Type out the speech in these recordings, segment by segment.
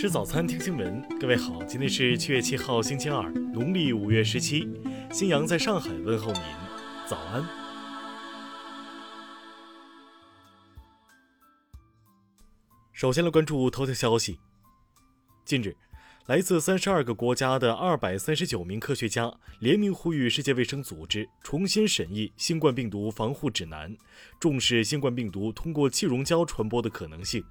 吃早餐，听新闻。各位好，今天是七月七号，星期二，农历五月十七。新阳在上海问候您，早安。首先来关注头条消息。近日，来自三十二个国家的二百三十九名科学家联名呼吁世界卫生组织重新审议新冠病毒防护指南，重视新冠病毒通过气溶胶传播的可能性。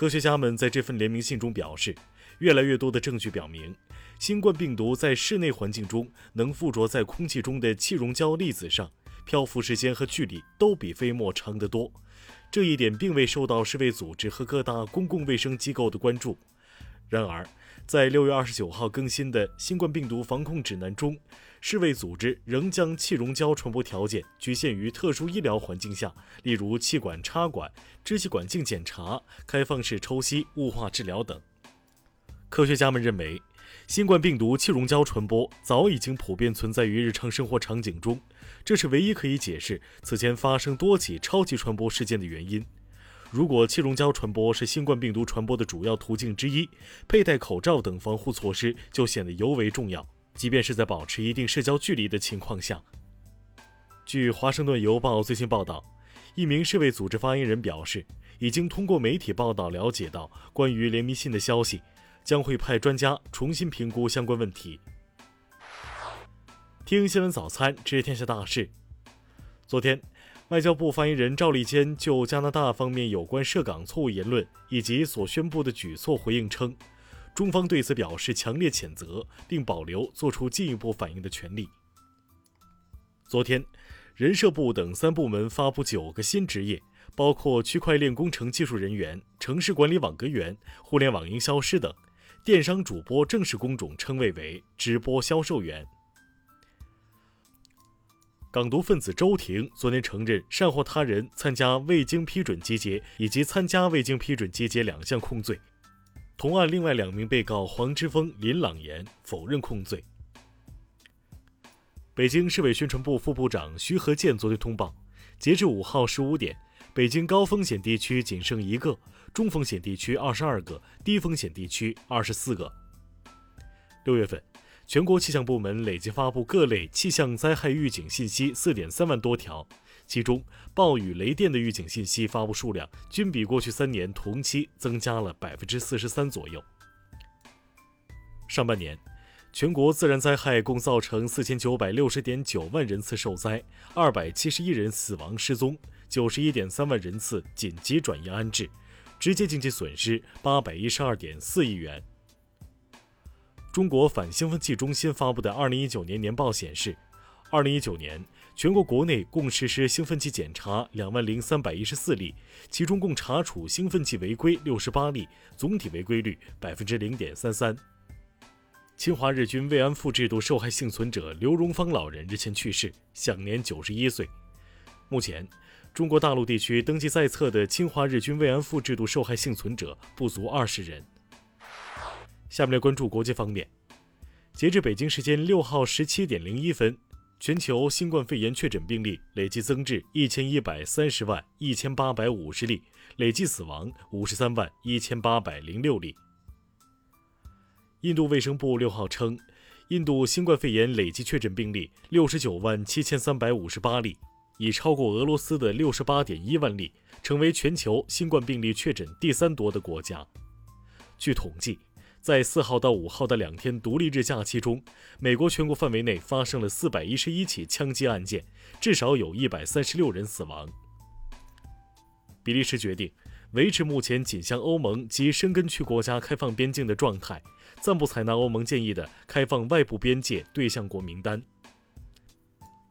科学家们在这份联名信中表示，越来越多的证据表明，新冠病毒在室内环境中能附着在空气中的气溶胶粒子上，漂浮时间和距离都比飞沫长得多。这一点并未受到世卫组织和各大公共卫生机构的关注。然而，在六月二十九号更新的新冠病毒防控指南中，世卫组织仍将气溶胶传播条件局限于特殊医疗环境下，例如气管插管、支气管镜检查、开放式抽吸、雾化治疗等。科学家们认为，新冠病毒气溶胶传播早已经普遍存在于日常生活场景中，这是唯一可以解释此前发生多起超级传播事件的原因。如果气溶胶传播是新冠病毒传播的主要途径之一，佩戴口罩等防护措施就显得尤为重要，即便是在保持一定社交距离的情况下。据《华盛顿邮报》最新报道，一名世卫组织发言人表示，已经通过媒体报道了解到关于联名信的消息，将会派专家重新评估相关问题。听新闻早餐，知天下大事。昨天。外交部发言人赵立坚就加拿大方面有关涉港错误言论以及所宣布的举措回应称，中方对此表示强烈谴责，并保留作出进一步反应的权利。昨天，人社部等三部门发布九个新职业，包括区块链工程技术人员、城市管理网格员、互联网营销师等，电商主播正式工种称谓为直播销售员。港独分子周庭昨天承认煽惑他人参加未经批准集结以及参加未经批准集结两项控罪。同案另外两名被告黄之锋、林朗言否认控罪。北京市委宣传部副部长徐和建昨天通报，截至五号十五点，北京高风险地区仅剩一个，中风险地区二十二个，低风险地区二十四个。六月份。全国气象部门累计发布各类气象灾害预警信息四点三万多条，其中暴雨雷电的预警信息发布数量均比过去三年同期增加了百分之四十三左右。上半年，全国自然灾害共造成四千九百六十点九万人次受灾，二百七十一人死亡失踪，九十一点三万人次紧急转移安置，直接经济损失八百一十二点四亿元。中国反兴奋剂中心发布的2019年年报显示，2019年全国国内共实施兴奋剂检查2万零314例，其中共查处兴奋剂违规68例，总体违规率0.33%。侵华日军慰安妇制度受害幸存者刘荣芳老人日前去世，享年91岁。目前，中国大陆地区登记在册的侵华日军慰安妇制度受害幸存者不足20人。下面来关注国际方面。截至北京时间六号十七点零一分，全球新冠肺炎确诊病例累计增至一千一百三十万一千八百五十例，累计死亡五十三万一千八百零六例。印度卫生部六号称，印度新冠肺炎累计确诊病例六十九万七千三百五十八例，已超过俄罗斯的六十八点一万例，成为全球新冠病例确诊第三多的国家。据统计。在四号到五号的两天独立日假期中，美国全国范围内发生了四百一十一起枪击案件，至少有一百三十六人死亡。比利时决定维持目前仅向欧盟及申根区国家开放边境的状态，暂不采纳欧盟建议的开放外部边界对象国名单。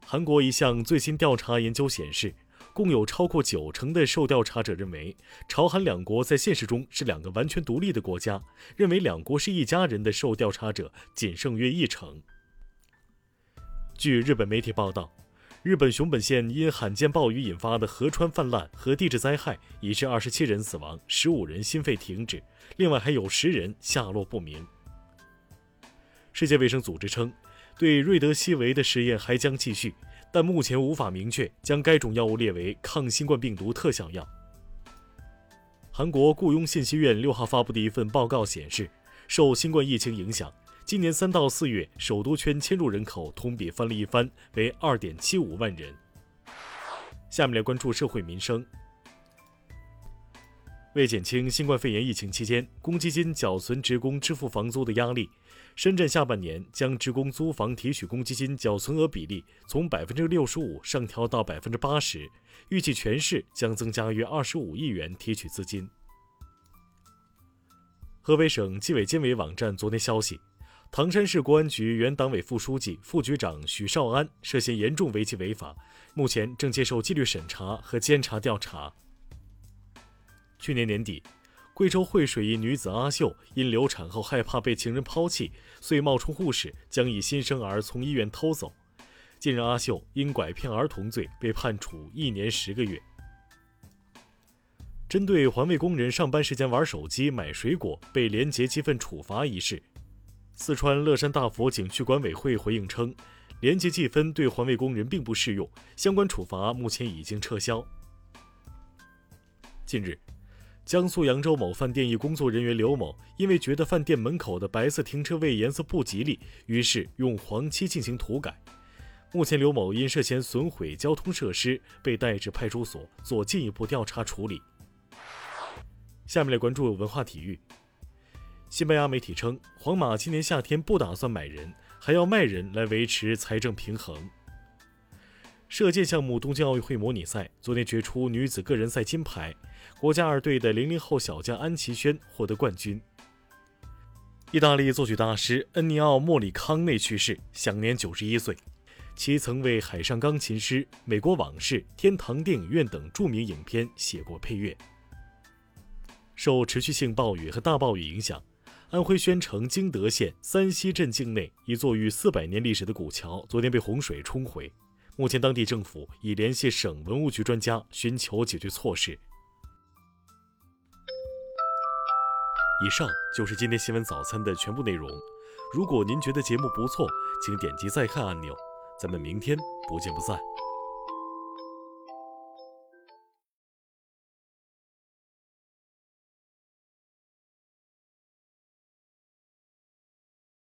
韩国一项最新调查研究显示。共有超过九成的受调查者认为，朝韩两国在现实中是两个完全独立的国家。认为两国是一家人的受调查者仅剩约一成。据日本媒体报道，日本熊本县因罕见暴雨引发的河川泛滥和地质灾害，已致二十七人死亡，十五人心肺停止，另外还有十人下落不明。世界卫生组织称，对瑞德西韦的实验还将继续。但目前无法明确将该种药物列为抗新冠病毒特效药。韩国雇佣信息院六号发布的一份报告显示，受新冠疫情影响，今年三到四月首都圈迁入人口同比翻了一番，为二点七五万人。下面来关注社会民生。为减轻新冠肺炎疫情期间公积金缴存职工支付房租的压力，深圳下半年将职工租房提取公积金缴存额比例从百分之六十五上调到百分之八十，预计全市将增加约二十五亿元提取资金。河北省纪委监委网站昨天消息，唐山市公安局原党委副书记、副局长许绍安涉嫌严重违纪违法，目前正接受纪律审查和监察调查。去年年底，贵州惠水一女子阿秀因流产后害怕被情人抛弃，遂冒充护士将一新生儿从医院偷走。近日，阿秀因拐骗儿童罪被判处一年十个月。针对环卫工人上班时间玩手机、买水果被廉洁记分处罚一事，四川乐山大佛景区管委会回应称，廉洁记分对环卫工人并不适用，相关处罚目前已经撤销。近日。江苏扬州某饭店一工作人员刘某，因为觉得饭店门口的白色停车位颜色不吉利，于是用黄漆进行涂改。目前，刘某因涉嫌损毁交通设施，被带至派出所做进一步调查处理。下面来关注文化体育。西班牙媒体称，皇马今年夏天不打算买人，还要卖人来维持财政平衡。射箭项目东京奥运会模拟赛昨天决出女子个人赛金牌，国家二队的零零后小将安琪轩获得冠军。意大利作曲大师恩尼奥·莫里康内去世，享年九十一岁。其曾为《海上钢琴师》《美国往事》《天堂电影院》等著名影片写过配乐。受持续性暴雨和大暴雨影响，安徽宣城旌德县三溪镇境内一座逾四百年历史的古桥昨天被洪水冲毁。目前，当地政府已联系省文物局专家寻求解决措施。以上就是今天新闻早餐的全部内容。如果您觉得节目不错，请点击再看按钮。咱们明天不见不散。